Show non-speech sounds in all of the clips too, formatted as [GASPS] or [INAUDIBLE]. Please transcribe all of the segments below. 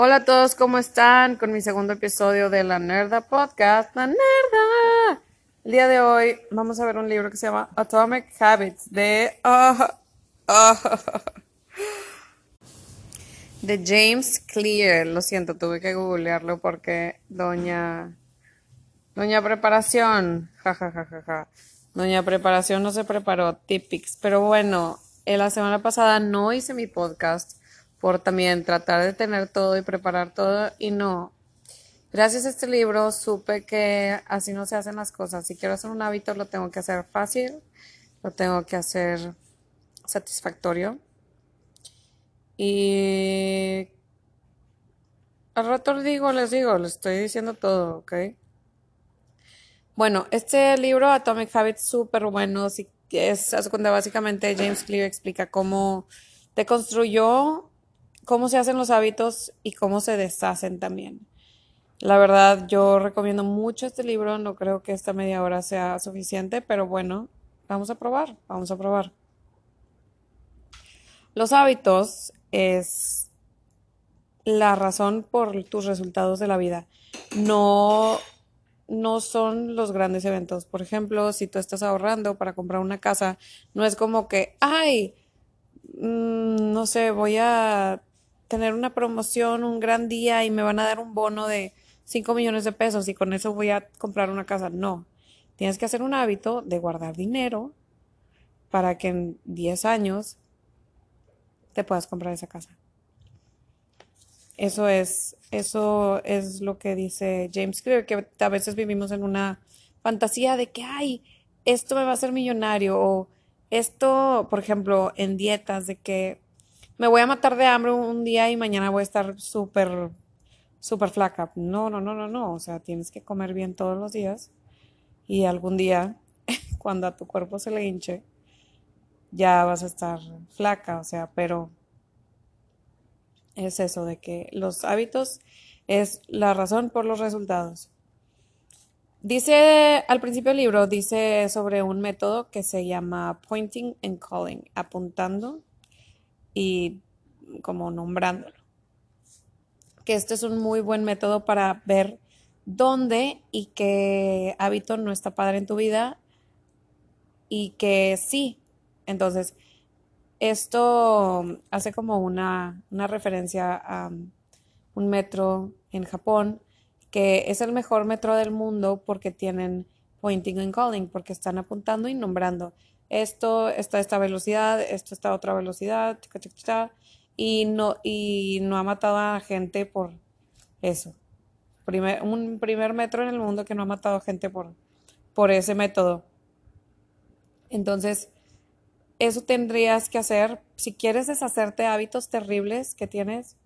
Hola a todos, ¿cómo están? Con mi segundo episodio de La Nerda Podcast, La Nerda. El día de hoy vamos a ver un libro que se llama Atomic Habits de... ah, ah, de James Clear. Lo siento, tuve que googlearlo porque Doña... Doña Preparación. Ja, ja, ja, ja, ja. Doña Preparación no se preparó, típics. Pero bueno, en la semana pasada no hice mi podcast por también tratar de tener todo y preparar todo y no. Gracias a este libro supe que así no se hacen las cosas. Si quiero hacer un hábito lo tengo que hacer fácil, lo tengo que hacer satisfactorio. Y al rato les digo, les digo, les estoy diciendo todo, ¿ok? Bueno, este libro Atomic Habits súper bueno, sí, es básicamente James Clear explica cómo deconstruyó cómo se hacen los hábitos y cómo se deshacen también. La verdad, yo recomiendo mucho este libro, no creo que esta media hora sea suficiente, pero bueno, vamos a probar, vamos a probar. Los hábitos es la razón por tus resultados de la vida. No, no son los grandes eventos. Por ejemplo, si tú estás ahorrando para comprar una casa, no es como que, ay, mm, no sé, voy a tener una promoción, un gran día y me van a dar un bono de 5 millones de pesos y con eso voy a comprar una casa. No, tienes que hacer un hábito de guardar dinero para que en 10 años te puedas comprar esa casa. Eso es, eso es lo que dice James Clear, que a veces vivimos en una fantasía de que, ay, esto me va a hacer millonario o esto, por ejemplo, en dietas, de que me voy a matar de hambre un día y mañana voy a estar súper, súper flaca. No, no, no, no, no. O sea, tienes que comer bien todos los días y algún día, [LAUGHS] cuando a tu cuerpo se le hinche, ya vas a estar flaca. O sea, pero es eso de que los hábitos es la razón por los resultados. Dice al principio del libro, dice sobre un método que se llama pointing and calling, apuntando y como nombrándolo. Que este es un muy buen método para ver dónde y qué hábito no está padre en tu vida y que sí. Entonces, esto hace como una, una referencia a un metro en Japón, que es el mejor metro del mundo porque tienen pointing and calling, porque están apuntando y nombrando esto está esta velocidad, esto está otra velocidad, y no, y no ha matado a gente por eso. Primer, un primer metro en el mundo que no ha matado a gente por, por ese método. Entonces, eso tendrías que hacer. Si quieres deshacerte de hábitos terribles que tienes,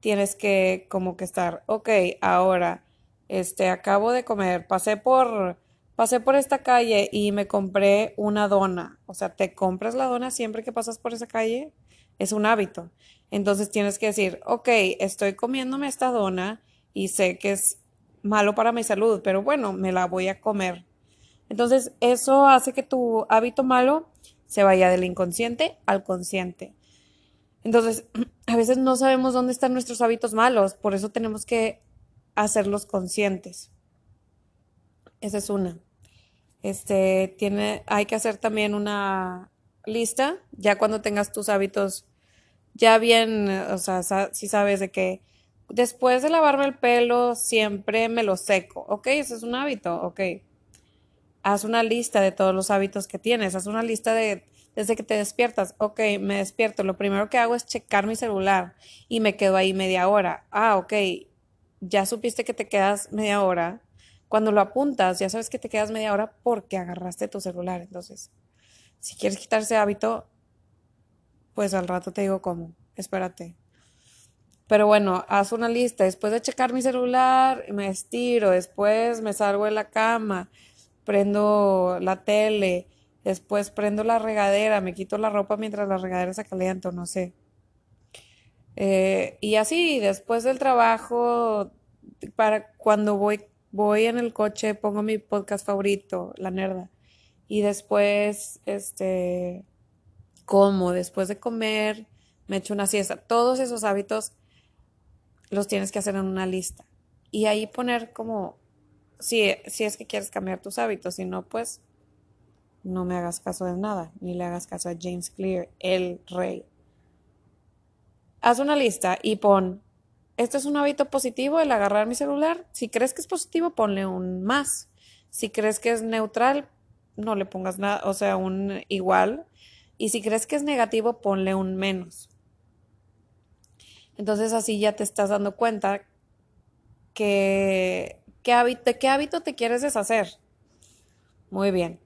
tienes que como que estar, ok, ahora, este, acabo de comer, pasé por pasé por esta calle y me compré una dona. O sea, te compras la dona siempre que pasas por esa calle. Es un hábito. Entonces tienes que decir, ok, estoy comiéndome esta dona y sé que es malo para mi salud, pero bueno, me la voy a comer. Entonces eso hace que tu hábito malo se vaya del inconsciente al consciente. Entonces, [CLEARS THROAT] a veces no sabemos dónde están nuestros hábitos malos, por eso tenemos que hacerlos conscientes. Esa es una. Este, tiene, hay que hacer también una lista, ya cuando tengas tus hábitos ya bien, o sea, si sabes de que después de lavarme el pelo siempre me lo seco, ok, ese es un hábito, ok. Haz una lista de todos los hábitos que tienes, haz una lista de desde que te despiertas, ok, me despierto, lo primero que hago es checar mi celular y me quedo ahí media hora. Ah, ok, ya supiste que te quedas media hora, cuando lo apuntas, ya sabes que te quedas media hora porque agarraste tu celular. Entonces, si quieres quitar ese hábito, pues al rato te digo cómo. Espérate. Pero bueno, haz una lista. Después de checar mi celular, me estiro. Después me salgo de la cama. Prendo la tele. Después prendo la regadera. Me quito la ropa mientras la regadera se calienta, no sé. Eh, y así, después del trabajo, para cuando voy voy en el coche, pongo mi podcast favorito, La Nerda, y después, este, como, después de comer, me echo una siesta. Todos esos hábitos los tienes que hacer en una lista. Y ahí poner como, si, si es que quieres cambiar tus hábitos, si no, pues no me hagas caso de nada, ni le hagas caso a James Clear, el rey. Haz una lista y pon, este es un hábito positivo el agarrar mi celular. Si crees que es positivo, ponle un más. Si crees que es neutral, no le pongas nada, o sea, un igual. Y si crees que es negativo, ponle un menos. Entonces así ya te estás dando cuenta que, de qué hábito te quieres deshacer. Muy bien.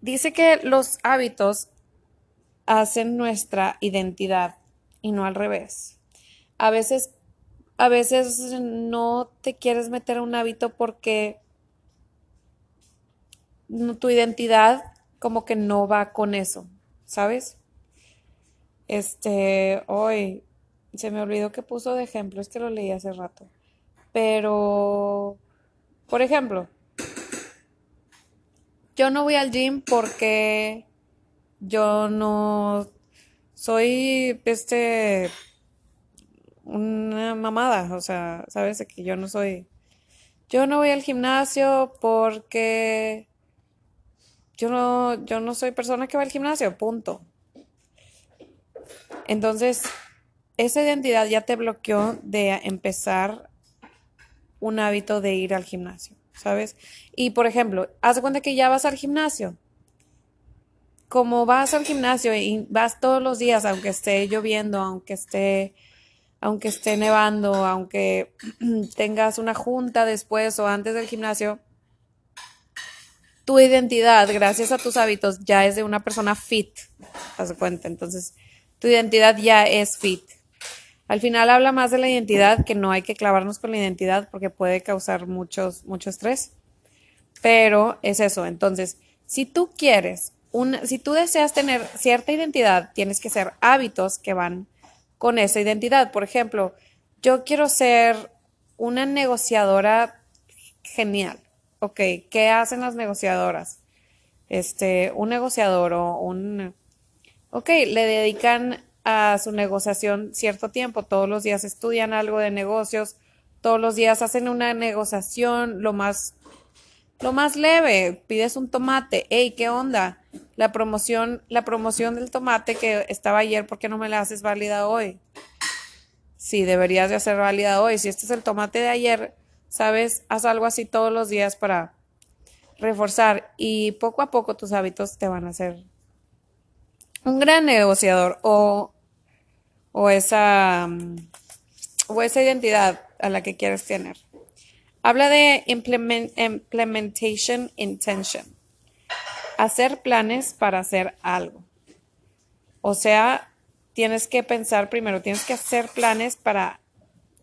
Dice que los hábitos hacen nuestra identidad y no al revés. A veces, a veces no te quieres meter a un hábito porque tu identidad como que no va con eso, ¿sabes? Este, hoy se me olvidó que puso de ejemplo, es que lo leí hace rato. Pero, por ejemplo, yo no voy al gym porque yo no soy este una mamada, o sea, sabes que yo no soy yo no voy al gimnasio porque yo no yo no soy persona que va al gimnasio, punto. Entonces, esa identidad ya te bloqueó de empezar un hábito de ir al gimnasio, ¿sabes? Y por ejemplo, haz de cuenta que ya vas al gimnasio. Como vas al gimnasio y vas todos los días, aunque esté lloviendo, aunque esté, aunque esté nevando, aunque [CLEARS THROAT] tengas una junta después o antes del gimnasio, tu identidad, gracias a tus hábitos, ya es de una persona fit. Haz cuenta. Entonces, tu identidad ya es fit. Al final habla más de la identidad, que no hay que clavarnos con la identidad porque puede causar muchos, mucho estrés. Pero es eso. Entonces, si tú quieres, si tú deseas tener cierta identidad, tienes que ser hábitos que van con esa identidad. Por ejemplo, yo quiero ser una negociadora genial. Ok, ¿qué hacen las negociadoras? Este, un negociador o un... Ok, le dedican a su negociación cierto tiempo. Todos los días estudian algo de negocios, todos los días hacen una negociación lo más, lo más leve. Pides un tomate, hey, ¿qué onda? La promoción, la promoción del tomate que estaba ayer, ¿por qué no me la haces válida hoy? Sí, deberías de hacer válida hoy. Si este es el tomate de ayer, sabes, haz algo así todos los días para reforzar y poco a poco tus hábitos te van a hacer un gran negociador o o esa, mm, o esa identidad a la que quieres tener. Habla de implementation intention. Hacer planes para hacer algo. O sea, tienes que pensar primero, tienes que hacer planes para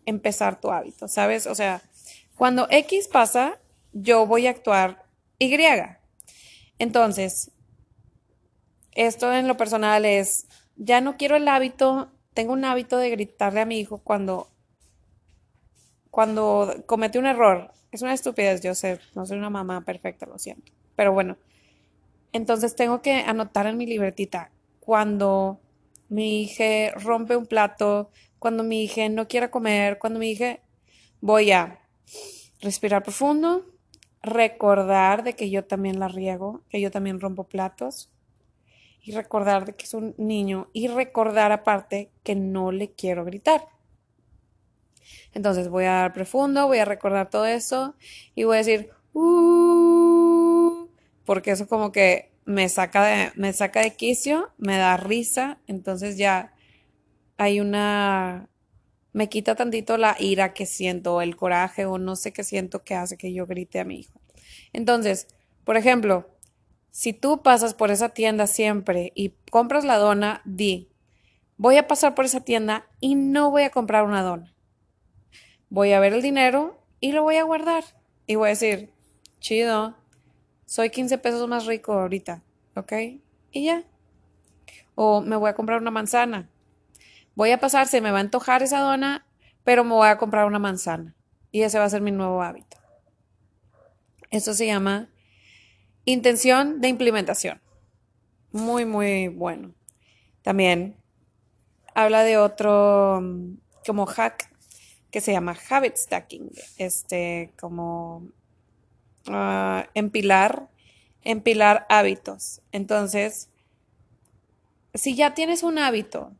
empezar tu hábito, ¿sabes? O sea, cuando X pasa, yo voy a actuar Y. Entonces, esto en lo personal es, ya no quiero el hábito tengo un hábito de gritarle a mi hijo cuando, cuando comete un error. Es una estupidez, yo sé, no soy una mamá perfecta, lo siento. Pero bueno, entonces tengo que anotar en mi libretita cuando mi hija rompe un plato, cuando mi hija no quiera comer, cuando mi hija voy a respirar profundo, recordar de que yo también la riego, que yo también rompo platos, y recordar de que es un niño y recordar aparte que no le quiero gritar. Entonces voy a dar profundo, voy a recordar todo eso y voy a decir, uh", porque eso como que me saca de, me saca de quicio, me da risa, entonces ya hay una, me quita tantito la ira que siento, el coraje o no sé qué siento que hace que yo grite a mi hijo. Entonces, por ejemplo, si tú pasas por esa tienda siempre y compras la dona, di, voy a pasar por esa tienda y no voy a comprar una dona. Voy a ver el dinero y lo voy a guardar. Y voy a decir, chido, soy 15 pesos más rico ahorita, ¿ok? Y ya. O me voy a comprar una manzana. Voy a pasar, se me va a antojar esa dona, pero me voy a comprar una manzana. Y ese va a ser mi nuevo hábito. Eso se llama Intención de implementación. Muy, muy bueno. También habla de otro mm, como hack. Que se llama habit stacking, este, como uh, empilar, empilar hábitos. Entonces, si ya tienes un hábito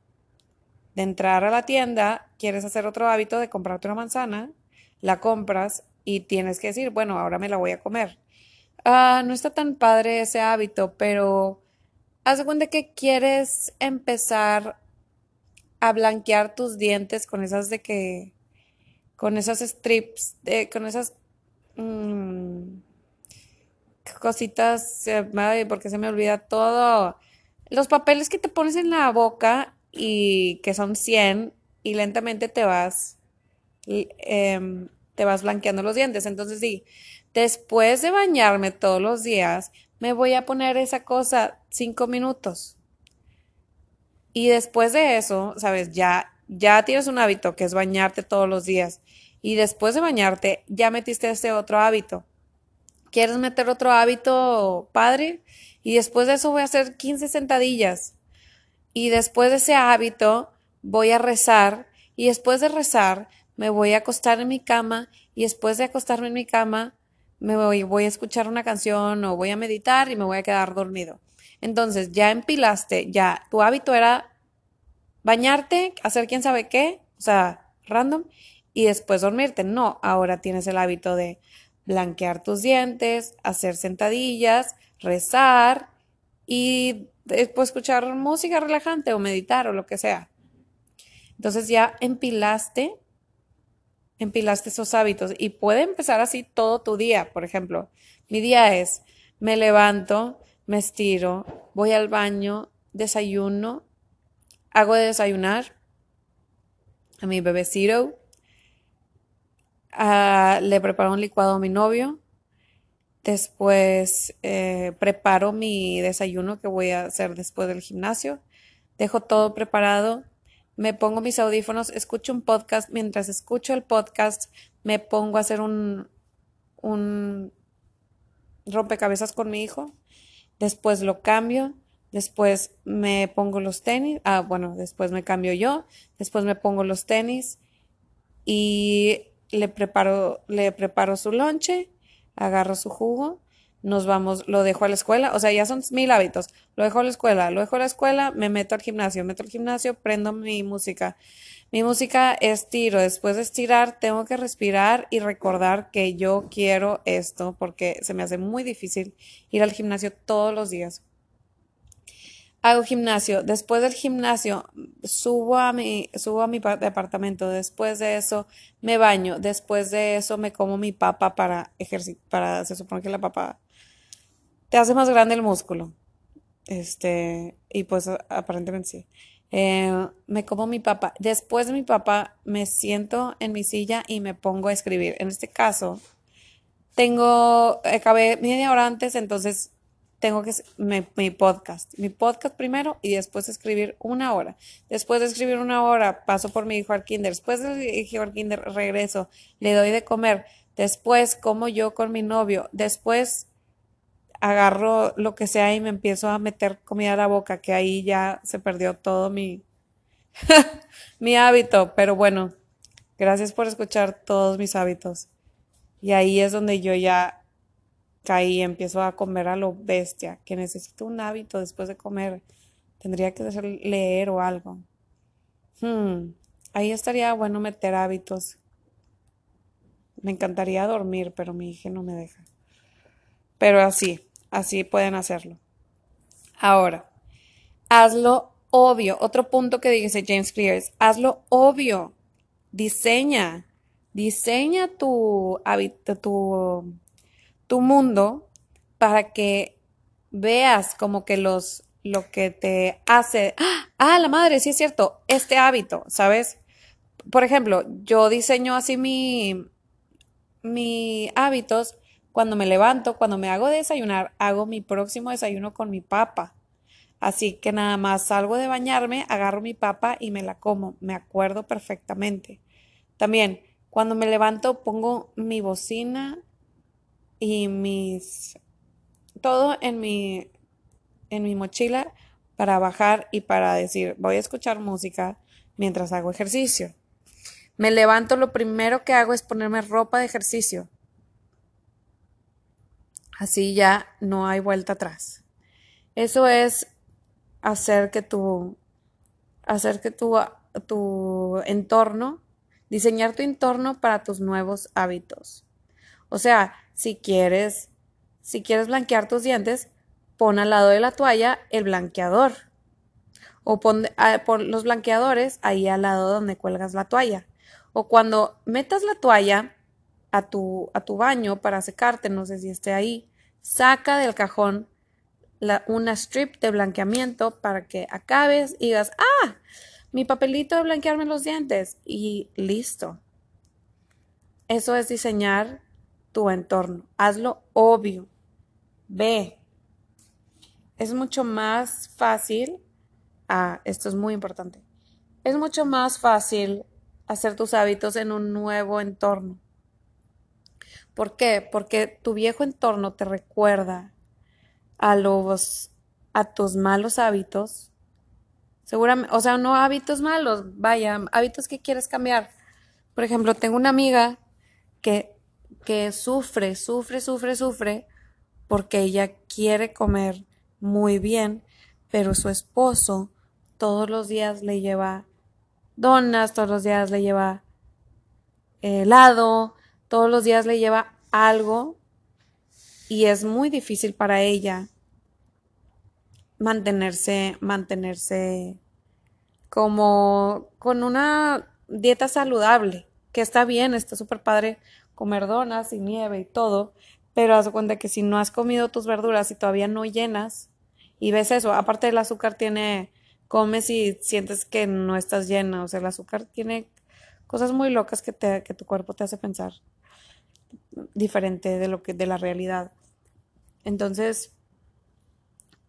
de entrar a la tienda, quieres hacer otro hábito de comprarte una manzana, la compras y tienes que decir, bueno, ahora me la voy a comer. Ah, no está tan padre ese hábito, pero haz de cuenta que quieres empezar a blanquear tus dientes con esas de que, con esas strips, de, con esas mmm, cositas, porque se me olvida todo. Los papeles que te pones en la boca y que son 100 y lentamente te vas, em, te vas blanqueando los dientes. Entonces, sí, después de bañarme todos los días, me voy a poner esa cosa cinco minutos. Y después de eso, sabes, ya, ya tienes un hábito que es bañarte todos los días. Y después de bañarte, ya metiste ese otro hábito. ¿Quieres meter otro hábito, padre? Y después de eso voy a hacer 15 sentadillas. Y después de ese hábito voy a rezar. Y después de rezar me voy a acostar en mi cama. Y después de acostarme en mi cama me voy, voy a escuchar una canción o voy a meditar y me voy a quedar dormido. Entonces ya empilaste, ya tu hábito era bañarte, hacer quién sabe qué, o sea, random, y después dormirte. No, ahora tienes el hábito de blanquear tus dientes, hacer sentadillas, rezar y después escuchar música relajante o meditar o lo que sea. Entonces ya empilaste empilaste esos hábitos y puede empezar así todo tu día. Por ejemplo, mi día es, me levanto, me estiro, voy al baño, desayuno, hago de desayunar a mi bebecito, uh, le preparo un licuado a mi novio, después eh, preparo mi desayuno que voy a hacer después del gimnasio, dejo todo preparado, me pongo mis audífonos, escucho un podcast, mientras escucho el podcast me pongo a hacer un, un rompecabezas con mi hijo, después lo cambio, después me pongo los tenis, ah, bueno, después me cambio yo, después me pongo los tenis y le preparo, le preparo su lonche, agarro su jugo nos vamos, lo dejo a la escuela, o sea, ya son mil hábitos, lo dejo a la escuela, lo dejo a la escuela, me meto al gimnasio, meto al gimnasio, prendo mi música. Mi música estiro, después de estirar tengo que respirar y recordar que yo quiero esto porque se me hace muy difícil ir al gimnasio todos los días. Hago gimnasio, después del gimnasio subo a mi, subo a mi departamento, después de eso me baño, después de eso me como mi papa para ejercitar, para, se supone que la papa te hace más grande el músculo. Este, y pues aparentemente sí. Eh, me como mi papá. Después de mi papá, me siento en mi silla y me pongo a escribir. En este caso, tengo, acabé media hora antes, entonces tengo que, mi, podcast, mi podcast primero y después escribir una hora. Después de escribir una hora, paso por mi hijo al kinder. Después de hijo al kinder, regreso, le doy de comer. Después como yo con mi novio. Después agarro lo que sea y me empiezo a meter comida a la boca, que ahí ya se perdió todo mi, [LAUGHS] mi hábito. Pero bueno, gracias por escuchar todos mis hábitos. Y ahí es donde yo ya caí, empiezo a comer a lo bestia, que necesito un hábito después de comer. Tendría que leer o algo. Hmm, ahí estaría bueno meter hábitos. Me encantaría dormir, pero mi hija no me deja. Pero así, Así pueden hacerlo. Ahora, hazlo obvio. Otro punto que dice James Clear es, hazlo obvio. Diseña, diseña tu hábito, tu, tu mundo para que veas como que los, lo que te hace, ah, la madre, sí es cierto, este hábito, ¿sabes? Por ejemplo, yo diseño así mi, mi hábitos cuando me levanto, cuando me hago desayunar, hago mi próximo desayuno con mi papa. Así que nada más salgo de bañarme, agarro mi papa y me la como. Me acuerdo perfectamente. También, cuando me levanto, pongo mi bocina y mis. todo en mi. en mi mochila para bajar y para decir, voy a escuchar música mientras hago ejercicio. Me levanto, lo primero que hago es ponerme ropa de ejercicio. Así ya no hay vuelta atrás. Eso es hacer que tu, hacer que tu, tu entorno, diseñar tu entorno para tus nuevos hábitos. O sea, si quieres, si quieres blanquear tus dientes, pon al lado de la toalla el blanqueador. O pon, ah, los blanqueadores ahí al lado donde cuelgas la toalla. O cuando metas la toalla a tu, a tu baño para secarte, no sé si esté ahí, saca del cajón la, una strip de blanqueamiento para que acabes y digas, ah, mi papelito de blanquearme los dientes y listo. Eso es diseñar tu entorno. Hazlo obvio. Ve. Es mucho más fácil. Ah, esto es muy importante. Es mucho más fácil hacer tus hábitos en un nuevo entorno. ¿Por qué? Porque tu viejo entorno te recuerda a los a tus malos hábitos. Seguramente, o sea, no hábitos malos, vaya, hábitos que quieres cambiar. Por ejemplo, tengo una amiga que, que sufre, sufre, sufre, sufre porque ella quiere comer muy bien, pero su esposo todos los días le lleva donas, todos los días le lleva helado, todos los días le lleva algo y es muy difícil para ella mantenerse, mantenerse como con una dieta saludable, que está bien, está súper padre comer donas y nieve y todo, pero haz cuenta que si no has comido tus verduras y todavía no llenas, y ves eso, aparte del azúcar tiene, comes y sientes que no estás llena, o sea, el azúcar tiene cosas muy locas que, te, que tu cuerpo te hace pensar diferente de lo que de la realidad. Entonces,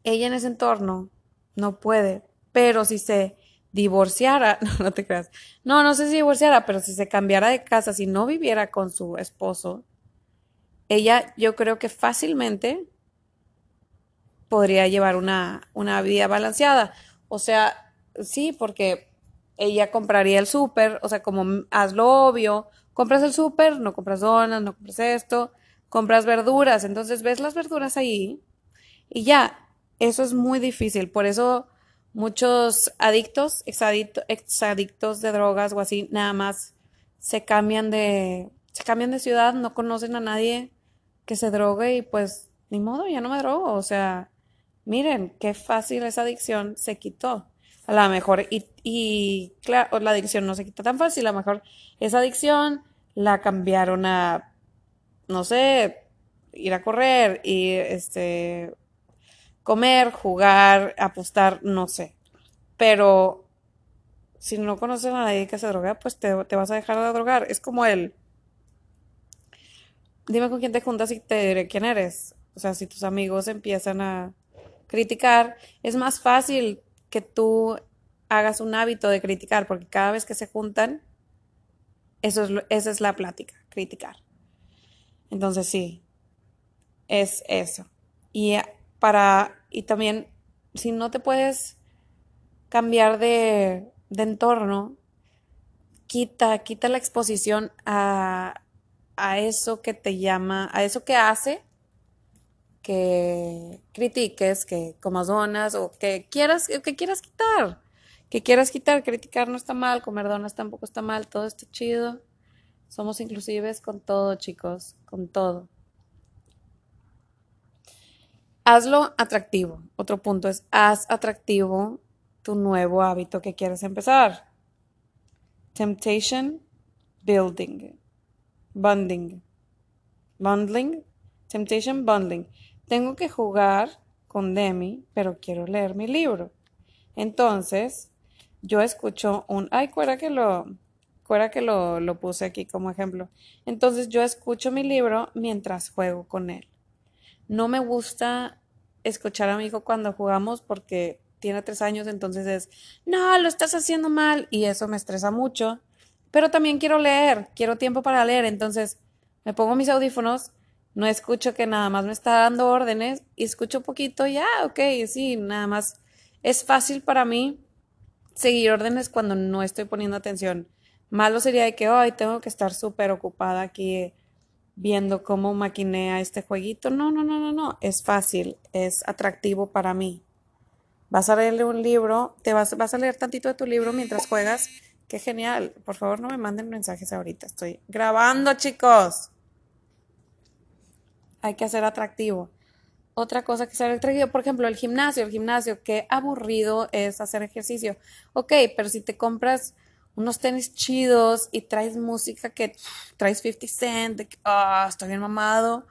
ella en ese entorno no puede, pero si se divorciara, [LAUGHS] no, no te creas, no, no sé si divorciara, pero si se cambiara de casa, si no viviera con su esposo, ella yo creo que fácilmente podría llevar una, una vida balanceada. O sea, sí, porque ella compraría el súper, o sea, como hazlo obvio, compras el súper, no compras donas, no compras esto, compras verduras, entonces ves las verduras ahí y ya, eso es muy difícil, por eso muchos adictos, exadictos de drogas o así, nada más se cambian de, se cambian de ciudad, no conocen a nadie que se drogue y pues ni modo, ya no me drogo, o sea, miren, qué fácil esa adicción se quitó. A lo mejor, y, y claro, la adicción no se quita tan fácil, a lo mejor esa adicción la cambiaron a, no sé, ir a correr y este, comer, jugar, apostar, no sé. Pero si no conoces a nadie que se droga, pues te, te vas a dejar de drogar. Es como el, dime con quién te juntas y te diré quién eres. O sea, si tus amigos empiezan a criticar, es más fácil que tú hagas un hábito de criticar, porque cada vez que se juntan, eso es, esa es la plática, criticar. Entonces sí, es eso. Y para, y también, si no te puedes cambiar de, entorno, quita, quita la exposición a, a eso que te llama, a eso que hace que critiques, que comas donas o que quieras, que quieras quitar, que quieras quitar, criticar no está mal, comer donas tampoco está mal, todo está chido. Somos inclusives con todo, chicos, con todo. Hazlo atractivo. Otro punto es, haz atractivo tu nuevo hábito que quieres empezar. Temptation, building, bundling, bundling, temptation, bundling tengo que jugar con Demi, pero quiero leer mi libro. Entonces, yo escucho un, ay, cuera que lo, cuera que lo, lo puse aquí como ejemplo. Entonces, yo escucho mi libro mientras juego con él. No me gusta escuchar a mi hijo cuando jugamos porque tiene tres años, entonces es, no, lo estás haciendo mal y eso me estresa mucho. Pero también quiero leer, quiero tiempo para leer, entonces me pongo mis audífonos no escucho que nada más me está dando órdenes y escucho poquito, ya, ok, sí, nada más. Es fácil para mí seguir órdenes cuando no estoy poniendo atención. Malo sería que hoy tengo que estar súper ocupada aquí viendo cómo maquinea este jueguito. No, no, no, no, no. Es fácil, es atractivo para mí. Vas a leerle un libro, te vas, vas a leer tantito de tu libro mientras juegas. Qué genial. Por favor, no me manden mensajes ahorita. Estoy grabando, chicos. Hay que hacer atractivo. Otra cosa que sea atractivo, por ejemplo, el gimnasio. El gimnasio, qué aburrido es hacer ejercicio. Ok, pero si te compras unos tenis chidos y traes música que traes 50 Cent, de que, ah, estoy bien mamado.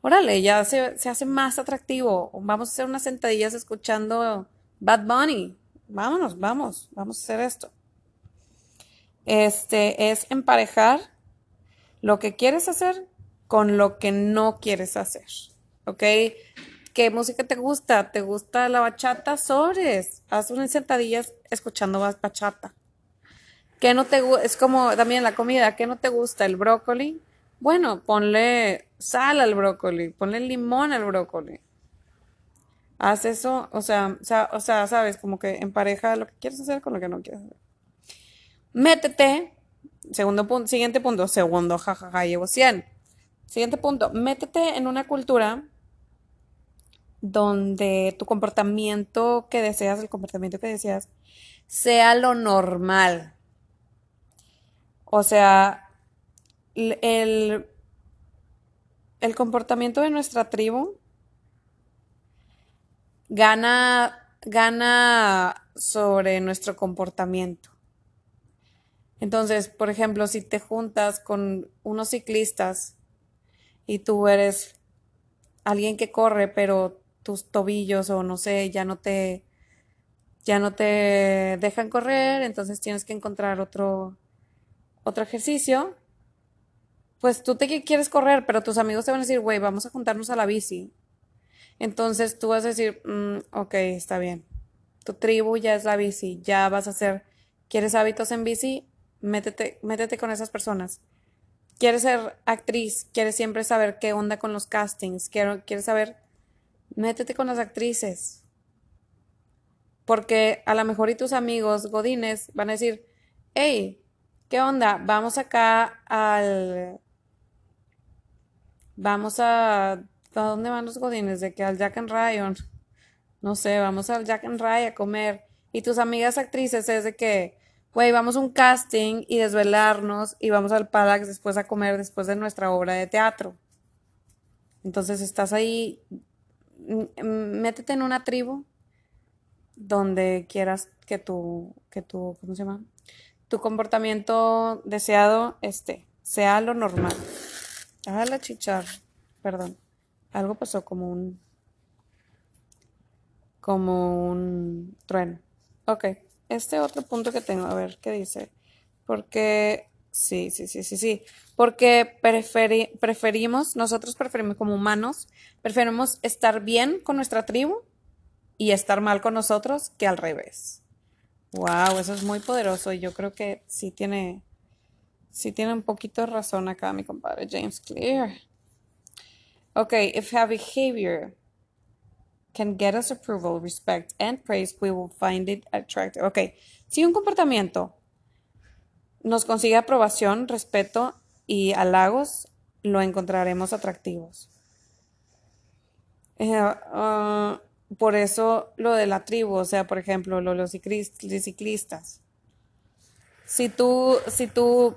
Órale, ya se, se hace más atractivo. Vamos a hacer unas sentadillas escuchando Bad Bunny. Vámonos, vamos, vamos a hacer esto. Este es emparejar lo que quieres hacer con lo que no quieres hacer. ¿Ok? ¿Qué música te gusta? ¿Te gusta la bachata? Sobres. Haz unas sentadillas escuchando bachata. ¿Qué no te Es como también la comida. ¿Qué no te gusta? ¿El brócoli? Bueno, ponle sal al brócoli, ponle limón al brócoli. Haz eso, o sea, o sea, sabes, como que empareja lo que quieres hacer con lo que no quieres hacer. Métete, segundo punto, siguiente punto, segundo, jajaja, llevo 100. Siguiente punto, métete en una cultura donde tu comportamiento que deseas, el comportamiento que deseas, sea lo normal. O sea, el, el comportamiento de nuestra tribu gana, gana sobre nuestro comportamiento. Entonces, por ejemplo, si te juntas con unos ciclistas y tú eres alguien que corre, pero tus tobillos o no sé, ya no te ya no te dejan correr, entonces tienes que encontrar otro otro ejercicio, pues tú te quieres correr, pero tus amigos te van a decir, güey, vamos a juntarnos a la bici. Entonces tú vas a decir, mm, ok, está bien. Tu tribu ya es la bici, ya vas a hacer, ¿quieres hábitos en bici? Métete, métete con esas personas. ¿Quieres ser actriz? ¿Quieres siempre saber qué onda con los castings? ¿Quieres saber? Métete con las actrices. Porque a lo mejor y tus amigos godines van a decir, hey, ¿Qué onda? Vamos acá al... Vamos a... ¿A dónde van los godines? De que al Jack and Ryan. No sé, vamos al Jack and Ryan a comer. Y tus amigas actrices es de que, güey, vamos a un casting y desvelarnos y vamos al Palax después a comer después de nuestra obra de teatro. Entonces estás ahí, métete en una tribu donde quieras que tu, que tu, ¿cómo se llama? Tu comportamiento deseado este, sea lo normal. Ah, la chichar, perdón. Algo pasó como un como un trueno. Ok, este otro punto que tengo, a ver qué dice. Porque, sí, sí, sí, sí, sí. Porque preferimos, nosotros preferimos como humanos, preferimos estar bien con nuestra tribu y estar mal con nosotros que al revés. Wow, eso es muy poderoso y yo creo que sí tiene, sí tiene un poquito razón acá mi compadre James Clear. Ok, if our behavior can get us approval, respect and praise, we will find it attractive. Ok, si un comportamiento nos consigue aprobación, respeto y halagos, lo encontraremos atractivos. Uh, por eso lo de la tribu, o sea, por ejemplo, lo, los ciclistas. Si tú, si tú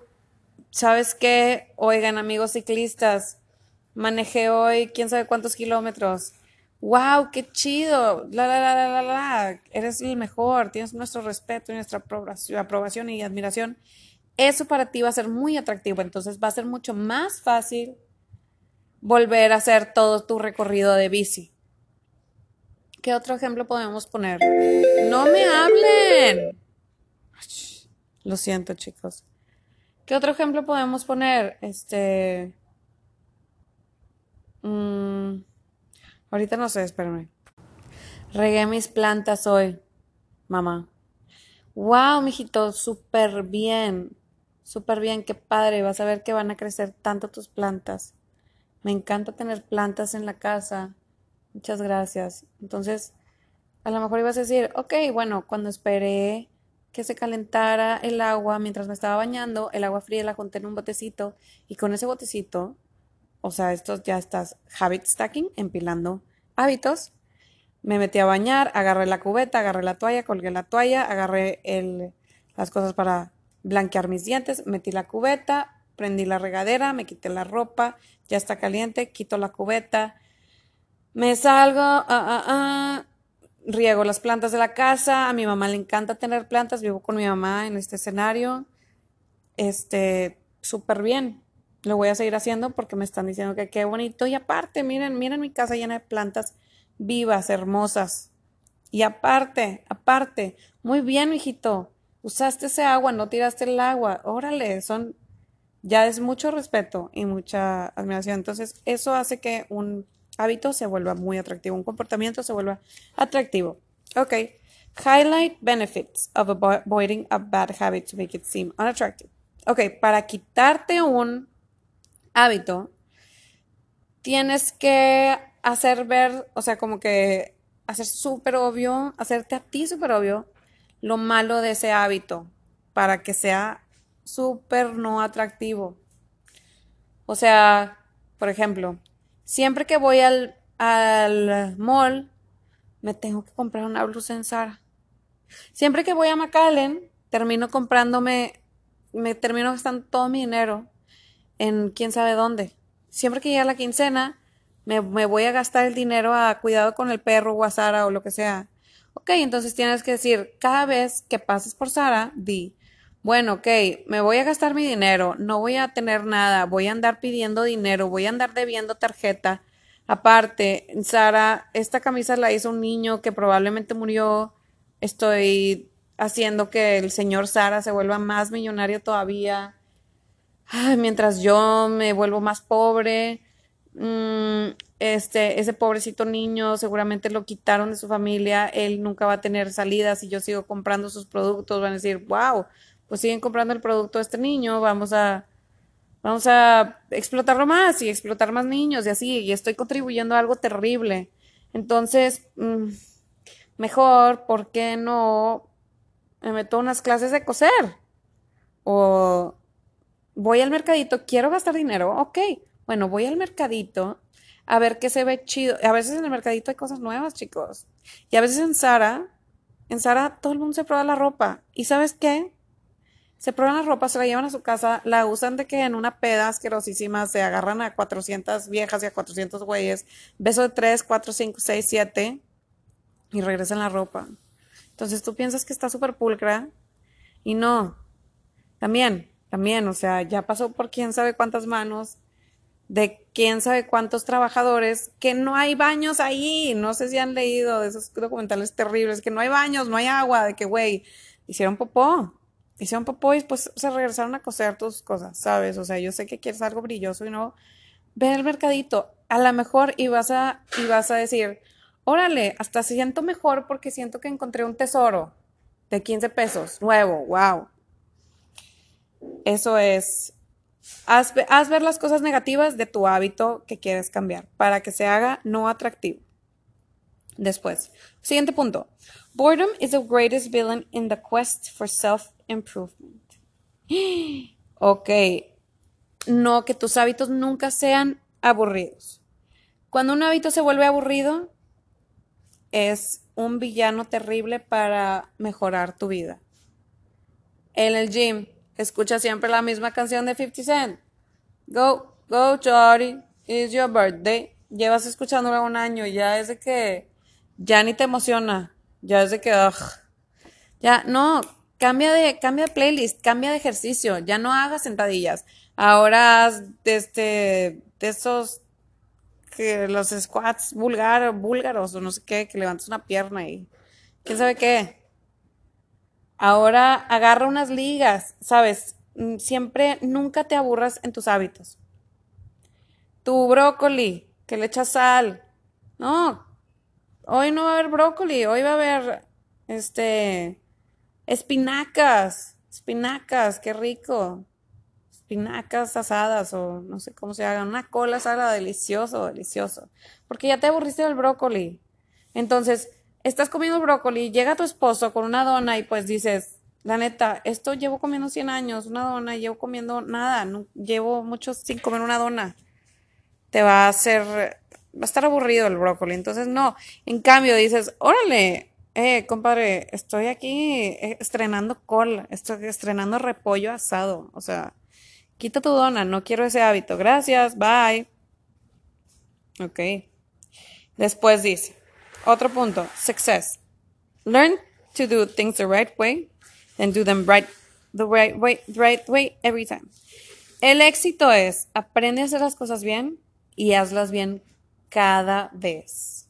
sabes que, oigan amigos ciclistas, manejé hoy quién sabe cuántos kilómetros. ¡Wow! ¡Qué chido! La, la, la, la, la, la. Eres el mejor, tienes nuestro respeto y nuestra aprobación y admiración. Eso para ti va a ser muy atractivo, entonces va a ser mucho más fácil volver a hacer todo tu recorrido de bici. ¿Qué otro ejemplo podemos poner? No me hablen. Lo siento, chicos. ¿Qué otro ejemplo podemos poner? Este. Mm, ahorita no sé, espérame. Regué mis plantas hoy, mamá. Wow, mijito, súper bien. Súper bien, qué padre. Vas a ver que van a crecer tanto tus plantas. Me encanta tener plantas en la casa. Muchas gracias. Entonces, a lo mejor ibas a decir, ok, bueno, cuando esperé que se calentara el agua mientras me estaba bañando, el agua fría la junté en un botecito y con ese botecito, o sea, esto ya estás habit stacking, empilando hábitos. Me metí a bañar, agarré la cubeta, agarré la toalla, colgué la toalla, agarré el, las cosas para blanquear mis dientes, metí la cubeta, prendí la regadera, me quité la ropa, ya está caliente, quito la cubeta, me salgo, ah, ah, ah, riego las plantas de la casa, a mi mamá le encanta tener plantas, vivo con mi mamá en este escenario, este, súper bien, lo voy a seguir haciendo porque me están diciendo que qué bonito. Y aparte, miren, miren mi casa llena de plantas vivas, hermosas. Y aparte, aparte, muy bien, hijito, usaste ese agua, no tiraste el agua, órale, son, ya es mucho respeto y mucha admiración. Entonces, eso hace que un hábito se vuelva muy atractivo, un comportamiento se vuelva atractivo. Ok. Highlight benefits of avoiding a bad habit to make it seem unattractive. Ok, para quitarte un hábito, tienes que hacer ver, o sea, como que hacer súper obvio, hacerte a ti súper obvio lo malo de ese hábito para que sea súper no atractivo. O sea, por ejemplo, siempre que voy al, al mall, me tengo que comprar una blusa en Zara. Siempre que voy a McAllen, termino comprándome, me termino gastando todo mi dinero en quién sabe dónde. Siempre que llega la quincena, me, me voy a gastar el dinero a cuidado con el perro o a Sara o lo que sea. Ok, entonces tienes que decir, cada vez que pases por Sara, di, bueno, ok, me voy a gastar mi dinero, no voy a tener nada, voy a andar pidiendo dinero, voy a andar debiendo tarjeta. Aparte, Sara, esta camisa la hizo un niño que probablemente murió. Estoy haciendo que el señor Sara se vuelva más millonario todavía. mientras yo me vuelvo más pobre. Mm, este, ese pobrecito niño seguramente lo quitaron de su familia. Él nunca va a tener salidas y yo sigo comprando sus productos. Van a decir, wow, pues siguen comprando el producto de este niño, vamos a, vamos a explotarlo más y explotar más niños y así, y estoy contribuyendo a algo terrible. Entonces, mm, mejor, ¿por qué no me meto unas clases de coser? O voy al mercadito, quiero gastar dinero, ok, bueno, voy al mercadito a ver qué se ve chido. A veces en el mercadito hay cosas nuevas, chicos. Y a veces en Sara, en Sara todo el mundo se prueba la ropa. ¿Y sabes qué? Se prueban la ropa, se la llevan a su casa, la usan de que en una peda asquerosísima se agarran a 400 viejas y a 400 güeyes, beso de 3, 4, 5, 6, 7 y regresan la ropa. Entonces tú piensas que está súper pulcra y no. También, también, o sea, ya pasó por quién sabe cuántas manos, de quién sabe cuántos trabajadores, que no hay baños ahí. No sé si han leído esos documentales terribles, que no hay baños, no hay agua, de que, güey, hicieron popó hicieron popó y pues se regresaron a coser tus cosas, ¿sabes? O sea, yo sé que quieres algo brilloso y no. Ve el mercadito, a lo mejor y vas a, y vas a decir, órale, hasta siento mejor porque siento que encontré un tesoro de 15 pesos, nuevo, wow. Eso es, haz, haz ver las cosas negativas de tu hábito que quieres cambiar para que se haga no atractivo. Después, siguiente punto. Boredom is the greatest villain in the quest for self improvement. [GASPS] Ok, no, que tus hábitos nunca sean aburridos. Cuando un hábito se vuelve aburrido, es un villano terrible para mejorar tu vida. En el gym, escucha siempre la misma canción de 50 Cent. Go, go, Charlie, it's your birthday. Llevas escuchándola un año, ya es de que ya ni te emociona, ya es de que, ya, no, Cambia de, cambia de playlist, cambia de ejercicio, ya no hagas sentadillas. Ahora haz de, este, de esos que los squats vulgar, búlgaros o no sé qué, que levantas una pierna y quién sabe qué. Ahora agarra unas ligas, ¿sabes? Mm, siempre, nunca te aburras en tus hábitos. Tu brócoli, que le echas sal. No, hoy no va a haber brócoli, hoy va a haber, este, Espinacas, espinacas, qué rico. Espinacas asadas o no sé cómo se hagan. Una cola asada, delicioso, delicioso. Porque ya te aburriste del brócoli. Entonces, estás comiendo brócoli, llega tu esposo con una dona y pues dices, La neta, esto llevo comiendo 100 años, una dona, llevo comiendo nada, no, llevo mucho sin comer una dona. Te va a hacer, va a estar aburrido el brócoli. Entonces, no. En cambio, dices, órale, eh, compadre, estoy aquí eh, estrenando col, estoy estrenando repollo asado. O sea, quita tu dona, no quiero ese hábito. Gracias, bye. Ok. Después dice, otro punto, success. Learn to do things the right way and do them right the right way, the right way every time. El éxito es aprende a hacer las cosas bien y hazlas bien cada vez.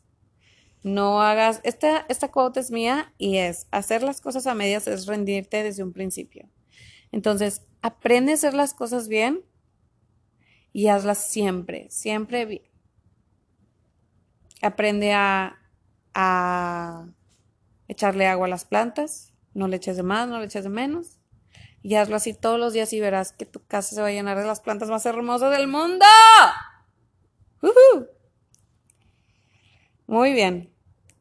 No hagas, esta, esta es mía y es, hacer las cosas a medias es rendirte desde un principio. Entonces, aprende a hacer las cosas bien y hazlas siempre, siempre bien. Aprende a, a echarle agua a las plantas, no le eches de más, no le eches de menos. Y hazlo así todos los días y verás que tu casa se va a llenar de las plantas más hermosas del mundo. Muy bien.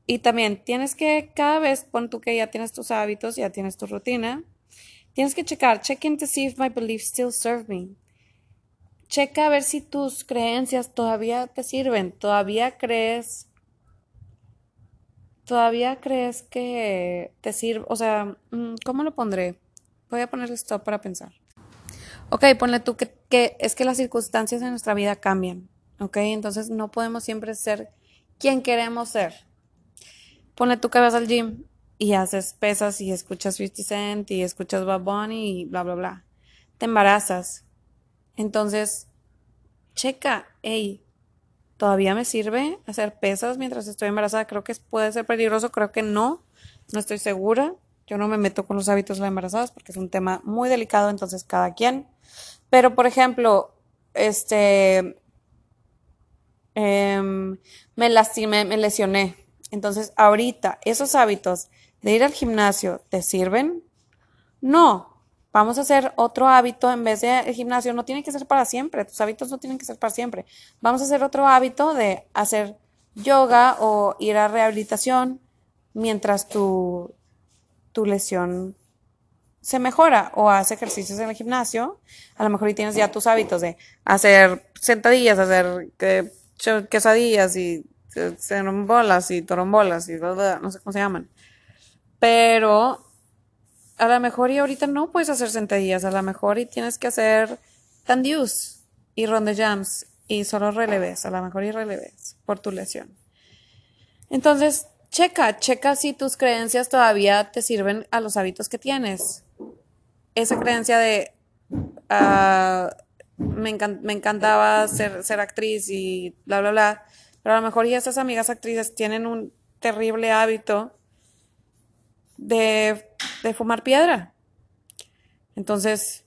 Y también tienes que, cada vez, pon tú que ya tienes tus hábitos, ya tienes tu rutina, tienes que checar, check in to see if my beliefs still serve me. Checa a ver si tus creencias todavía te sirven, todavía crees, todavía crees que te sirve, o sea, mm, ¿cómo lo pondré? Voy a poner stop para pensar. Ok, ponle tú que, es que las circunstancias de nuestra vida cambian, ok, entonces no podemos siempre ser quien queremos ser. Ponle tú que vas al gym y haces pesas y escuchas 50 Cent y escuchas Bad Bunny y bla, bla, bla. Te embarazas. Entonces, checa, hey, ¿todavía me sirve hacer pesas mientras estoy embarazada? Creo que puede ser peligroso, creo que no, no estoy segura. Yo no me meto con los hábitos de las embarazadas porque es un tema muy delicado, entonces cada quien. Pero, por ejemplo, este, em, me lastimé, me lesioné. Entonces, ahorita, esos hábitos de ir al gimnasio, ¿te sirven? No. Vamos a hacer otro hábito en vez de el gimnasio. No tiene que ser para siempre. Tus hábitos no tienen que ser para siempre. Vamos a hacer otro hábito de hacer yoga o ir a rehabilitación mientras tu, tu lesión se mejora o hace ejercicios en el gimnasio. A lo mejor y tienes ya tus hábitos de hacer sentadillas, hacer quesadillas y bolas y torombolas y no sé cómo se llaman. Pero a lo mejor y ahorita no puedes hacer sentadillas, a lo mejor y tienes que hacer tandius y ronde jams y solo releves, a lo mejor y releves por tu lesión. Entonces, checa, checa si tus creencias todavía te sirven a los hábitos que tienes. Esa creencia de uh, me, encantaba ser, ser actriz y bla, bla, bla. Pero a lo mejor ya esas amigas actrices tienen un terrible hábito de, fumar piedra. Entonces,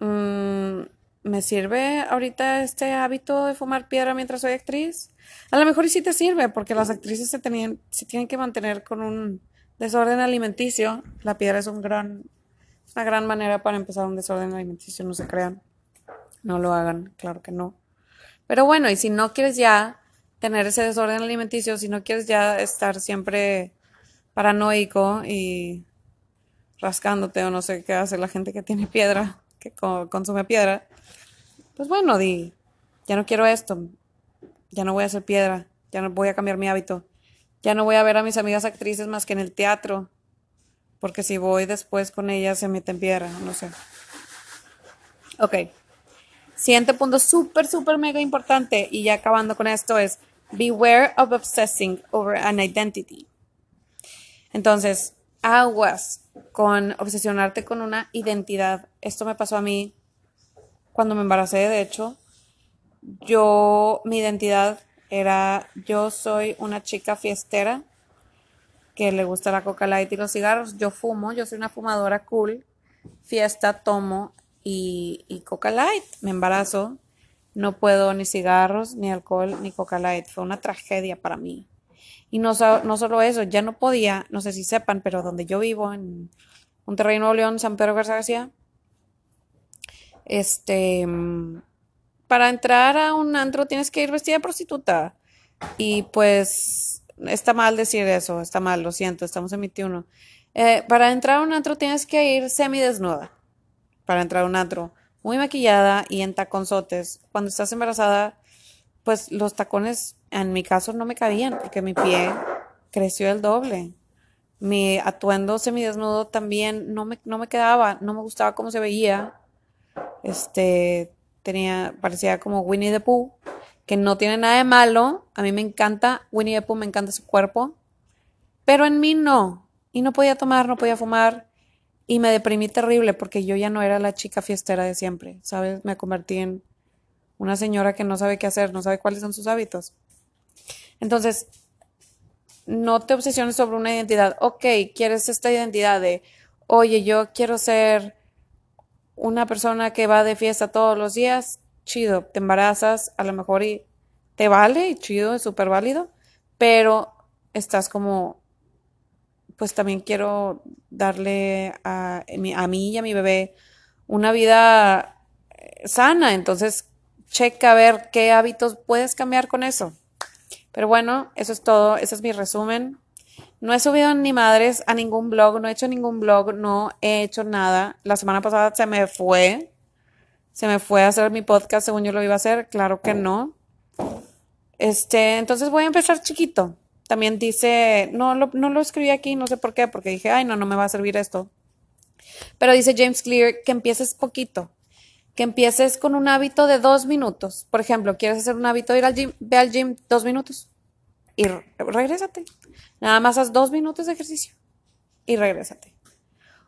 mm, ¿me sirve ahorita este hábito de fumar piedra mientras soy actriz? A lo mejor sí te sirve, porque las actrices se, tenían, se tienen que mantener con un desorden alimenticio. La piedra es un gran, una gran manera para empezar un desorden alimenticio, no se crean. No lo hagan, claro que no. Pero bueno, y si no quieres ya tener ese desorden alimenticio, si no quieres ya estar siempre paranoico y rascándote o no sé qué hace la gente que tiene piedra, que consume piedra, pues bueno, di, ya no quiero esto, ya no voy a hacer piedra, ya no voy a cambiar mi hábito, ya no voy a ver a mis amigas actrices más que en el teatro, porque si voy después con ellas se meten piedra, no sé. Ok. Siguiente punto súper, súper mega importante y ya acabando con esto es beware of obsessing over an identity. Entonces, aguas con obsesionarte con una identidad. Esto me pasó a mí cuando me embaracé, de hecho. Yo, mi identidad era, yo soy una chica fiestera que le gusta la coca light y los cigarros. Yo fumo, yo soy una fumadora cool. Fiesta, tomo y, y coca light. Me embarazo. No puedo ni cigarros, ni alcohol, ni coca light. Fue una tragedia para mí. Y no, no solo eso, ya no podía, no sé si sepan, pero donde yo vivo, en Monterrey, Nuevo León, San Pedro Garza García, este, para entrar a un antro tienes que ir vestida de prostituta. Y pues está mal decir eso, está mal, lo siento, estamos en 21. Eh, para entrar a un antro tienes que ir semidesnuda. Para entrar a un antro muy maquillada y en taconzotes. Cuando estás embarazada, pues los tacones en mi caso no me cabían porque mi pie creció el doble. Mi atuendo semidesnudo también no me, no me quedaba, no me gustaba cómo se veía. Este, tenía, parecía como Winnie the Pooh, que no tiene nada de malo. A mí me encanta Winnie the Pooh, me encanta su cuerpo. Pero en mí no. Y no podía tomar, no podía fumar. Y me deprimí terrible porque yo ya no era la chica fiestera de siempre, ¿sabes? Me convertí en una señora que no sabe qué hacer, no sabe cuáles son sus hábitos. Entonces, no te obsesiones sobre una identidad. Ok, quieres esta identidad de, oye, yo quiero ser una persona que va de fiesta todos los días. Chido, te embarazas, a lo mejor y te vale, y chido, es súper válido, pero estás como, pues también quiero darle a, a mí y a mi bebé una vida eh, sana. Entonces, checa a ver qué hábitos puedes cambiar con eso. Pero bueno, eso es todo, ese es mi resumen. No he subido ni madres a ningún blog, no he hecho ningún blog, no he hecho nada. La semana pasada se me fue, se me fue a hacer mi podcast según yo lo iba a hacer, claro que no. Este, entonces voy a empezar chiquito. También dice, no lo, no lo escribí aquí, no sé por qué, porque dije, ay, no, no me va a servir esto. Pero dice James Clear que empieces poquito, que empieces con un hábito de dos minutos. Por ejemplo, quieres hacer un hábito de ir al gym, ve al gym dos minutos y regrésate. Nada más haz dos minutos de ejercicio y regrésate.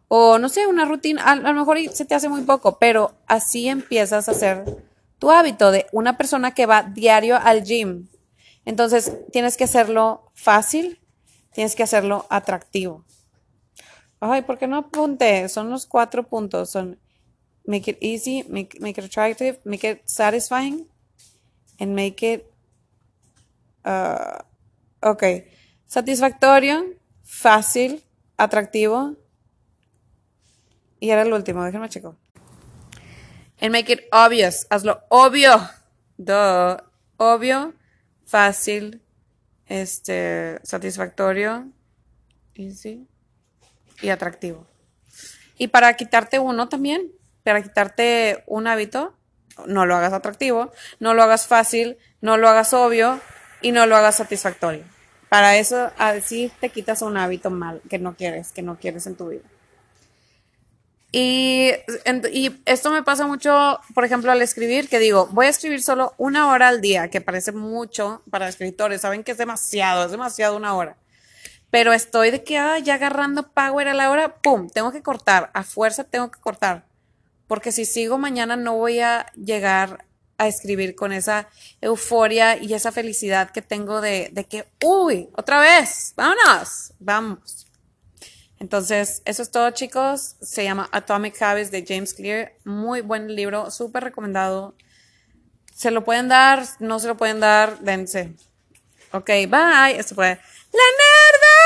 O no sé, una rutina, a, lo mejor se te hace muy poco, pero así empiezas a hacer tu hábito de una persona que va diario al gym. Entonces, tienes que hacerlo fácil, tienes que hacerlo atractivo. Ay, ¿por qué no apunté? Son los cuatro puntos. Son make it easy, make, make it attractive, make it satisfying, and make it, uh, ok, satisfactorio, fácil, atractivo. Y era el último, déjenme checo. And make it obvious, hazlo obvio, Duh. obvio, fácil, este, satisfactorio, easy y atractivo. Y para quitarte uno también, para quitarte un hábito, no lo hagas atractivo, no lo hagas fácil, no lo hagas obvio y no lo hagas satisfactorio. Para eso, así te quitas un hábito mal que no quieres, que no quieres en tu vida. Y, esto me pasa mucho, por ejemplo, al escribir, que digo, voy a escribir solo una hora al día, que parece mucho para escritores, saben que es demasiado, es demasiado una hora. Pero estoy de que ah, ya agarrando power a la hora, ¡pum! Tengo que cortar, a fuerza tengo que cortar porque si sigo mañana no voy a llegar a escribir con esa euforia y esa felicidad que tengo de, de que, uy, otra vez, vámonos, vamos. Entonces, eso es todo, chicos. Se llama Atomic Habits de James Clear. Muy buen libro, súper recomendado. Se lo pueden dar, no se lo pueden dar, dense. Ok, bye. Esto fue La Nerd.